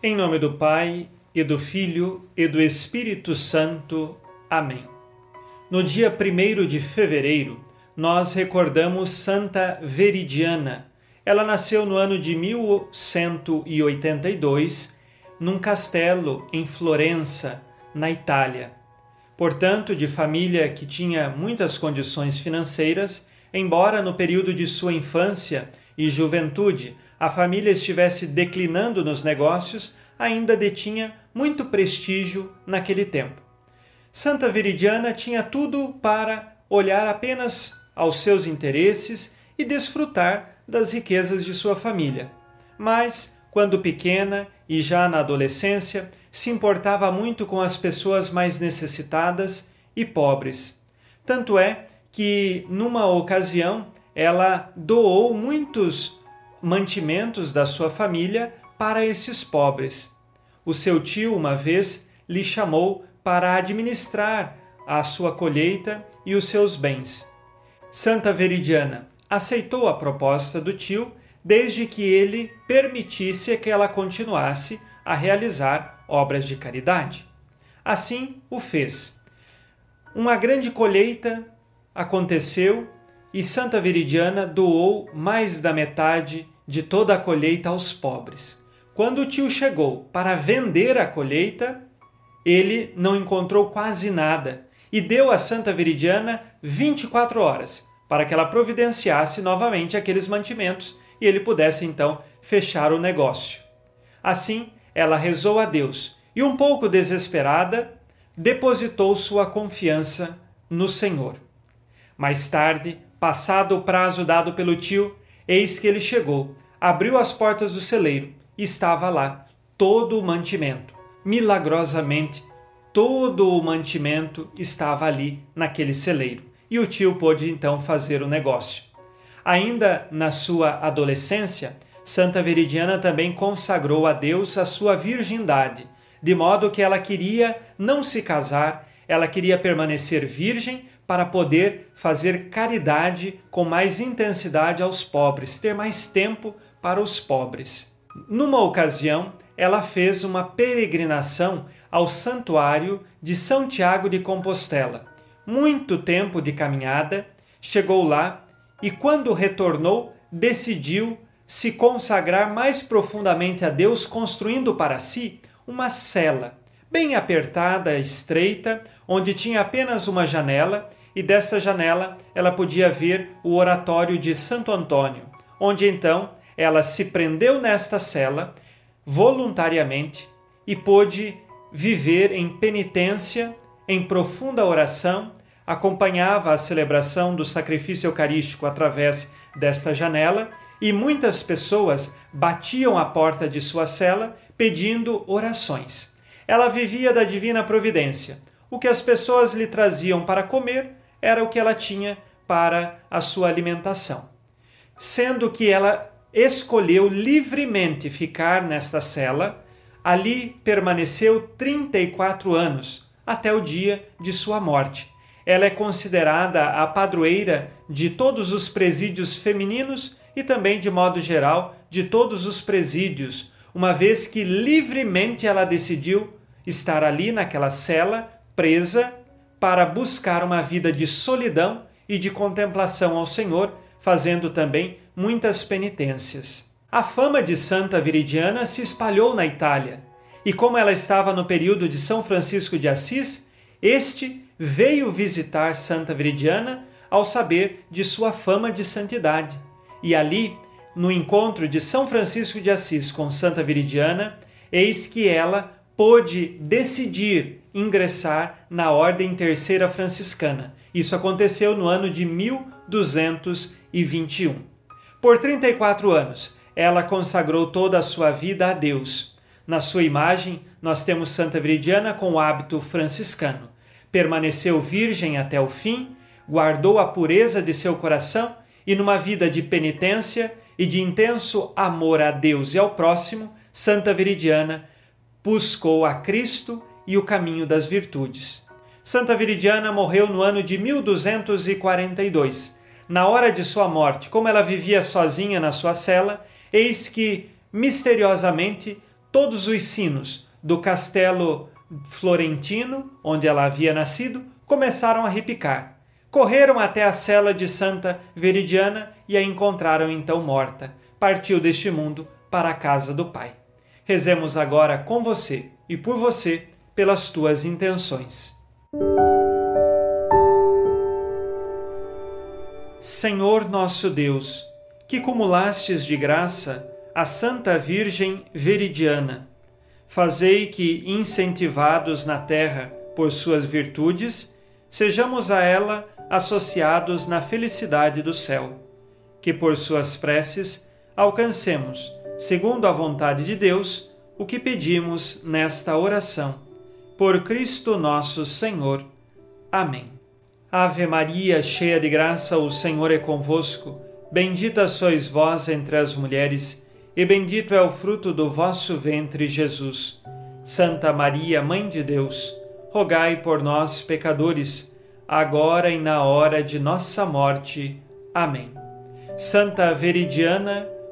Em nome do Pai, e do Filho, e do Espírito Santo. Amém. No dia 1 de fevereiro, nós recordamos Santa Veridiana. Ela nasceu no ano de 1182, num castelo em Florença, na Itália. Portanto, de família que tinha muitas condições financeiras, embora no período de sua infância e juventude a família estivesse declinando nos negócios, ainda detinha muito prestígio naquele tempo. Santa Viridiana tinha tudo para olhar apenas aos seus interesses e desfrutar das riquezas de sua família. Mas, quando pequena e já na adolescência, se importava muito com as pessoas mais necessitadas e pobres. Tanto é que, numa ocasião, ela doou muitos mantimentos da sua família para esses pobres. O seu tio, uma vez, lhe chamou para administrar a sua colheita e os seus bens. Santa Veridiana aceitou a proposta do tio desde que ele permitisse que ela continuasse a realizar obras de caridade. Assim o fez. Uma grande colheita aconteceu e Santa Veridiana doou mais da metade de toda a colheita aos pobres. Quando o tio chegou para vender a colheita, ele não encontrou quase nada e deu a Santa Veridiana 24 horas para que ela providenciasse novamente aqueles mantimentos e ele pudesse então fechar o negócio. Assim, ela rezou a Deus e, um pouco desesperada, depositou sua confiança no Senhor. Mais tarde, Passado o prazo dado pelo tio, eis que ele chegou, abriu as portas do celeiro e estava lá todo o mantimento. Milagrosamente, todo o mantimento estava ali naquele celeiro. E o tio pôde então fazer o negócio. Ainda na sua adolescência, Santa Veridiana também consagrou a Deus a sua virgindade, de modo que ela queria não se casar, ela queria permanecer virgem para poder fazer caridade com mais intensidade aos pobres, ter mais tempo para os pobres. Numa ocasião, ela fez uma peregrinação ao santuário de São Tiago de Compostela. Muito tempo de caminhada, chegou lá e, quando retornou, decidiu se consagrar mais profundamente a Deus, construindo para si uma cela, bem apertada, estreita, onde tinha apenas uma janela e desta janela ela podia ver o oratório de Santo Antônio, onde então ela se prendeu nesta cela voluntariamente e pôde viver em penitência, em profunda oração, acompanhava a celebração do sacrifício eucarístico através desta janela e muitas pessoas batiam à porta de sua cela pedindo orações. Ela vivia da divina providência. O que as pessoas lhe traziam para comer, era o que ela tinha para a sua alimentação. Sendo que ela escolheu livremente ficar nesta cela, ali permaneceu 34 anos, até o dia de sua morte. Ela é considerada a padroeira de todos os presídios femininos e também, de modo geral, de todos os presídios, uma vez que livremente ela decidiu estar ali naquela cela, presa para buscar uma vida de solidão e de contemplação ao Senhor, fazendo também muitas penitências. A fama de Santa Viridiana se espalhou na Itália, e como ela estava no período de São Francisco de Assis, este veio visitar Santa Viridiana ao saber de sua fama de santidade. E ali, no encontro de São Francisco de Assis com Santa Viridiana, eis que ela pôde decidir ingressar na Ordem Terceira Franciscana. Isso aconteceu no ano de 1221. Por 34 anos, ela consagrou toda a sua vida a Deus. Na sua imagem, nós temos Santa Viridiana com o hábito franciscano. Permaneceu virgem até o fim, guardou a pureza de seu coração e, numa vida de penitência e de intenso amor a Deus e ao próximo, Santa Viridiana buscou a Cristo e o caminho das virtudes. Santa Viridiana morreu no ano de 1242. Na hora de sua morte, como ela vivia sozinha na sua cela, eis que, misteriosamente, todos os sinos do castelo florentino, onde ela havia nascido, começaram a repicar. Correram até a cela de Santa Veridiana e a encontraram então morta. Partiu deste mundo para a casa do Pai. Rezemos agora com você e por você pelas tuas intenções. Senhor nosso Deus, que cumulastes de graça a Santa Virgem Veridiana, fazei que, incentivados na terra por suas virtudes, sejamos a ela associados na felicidade do céu. Que por suas preces alcancemos, segundo a vontade de Deus, o que pedimos nesta oração. Por Cristo nosso Senhor. Amém. Ave Maria, cheia de graça, o Senhor é convosco. Bendita sois vós entre as mulheres, e bendito é o fruto do vosso ventre, Jesus. Santa Maria, Mãe de Deus, rogai por nós, pecadores, agora e na hora de nossa morte. Amém. Santa Veridiana,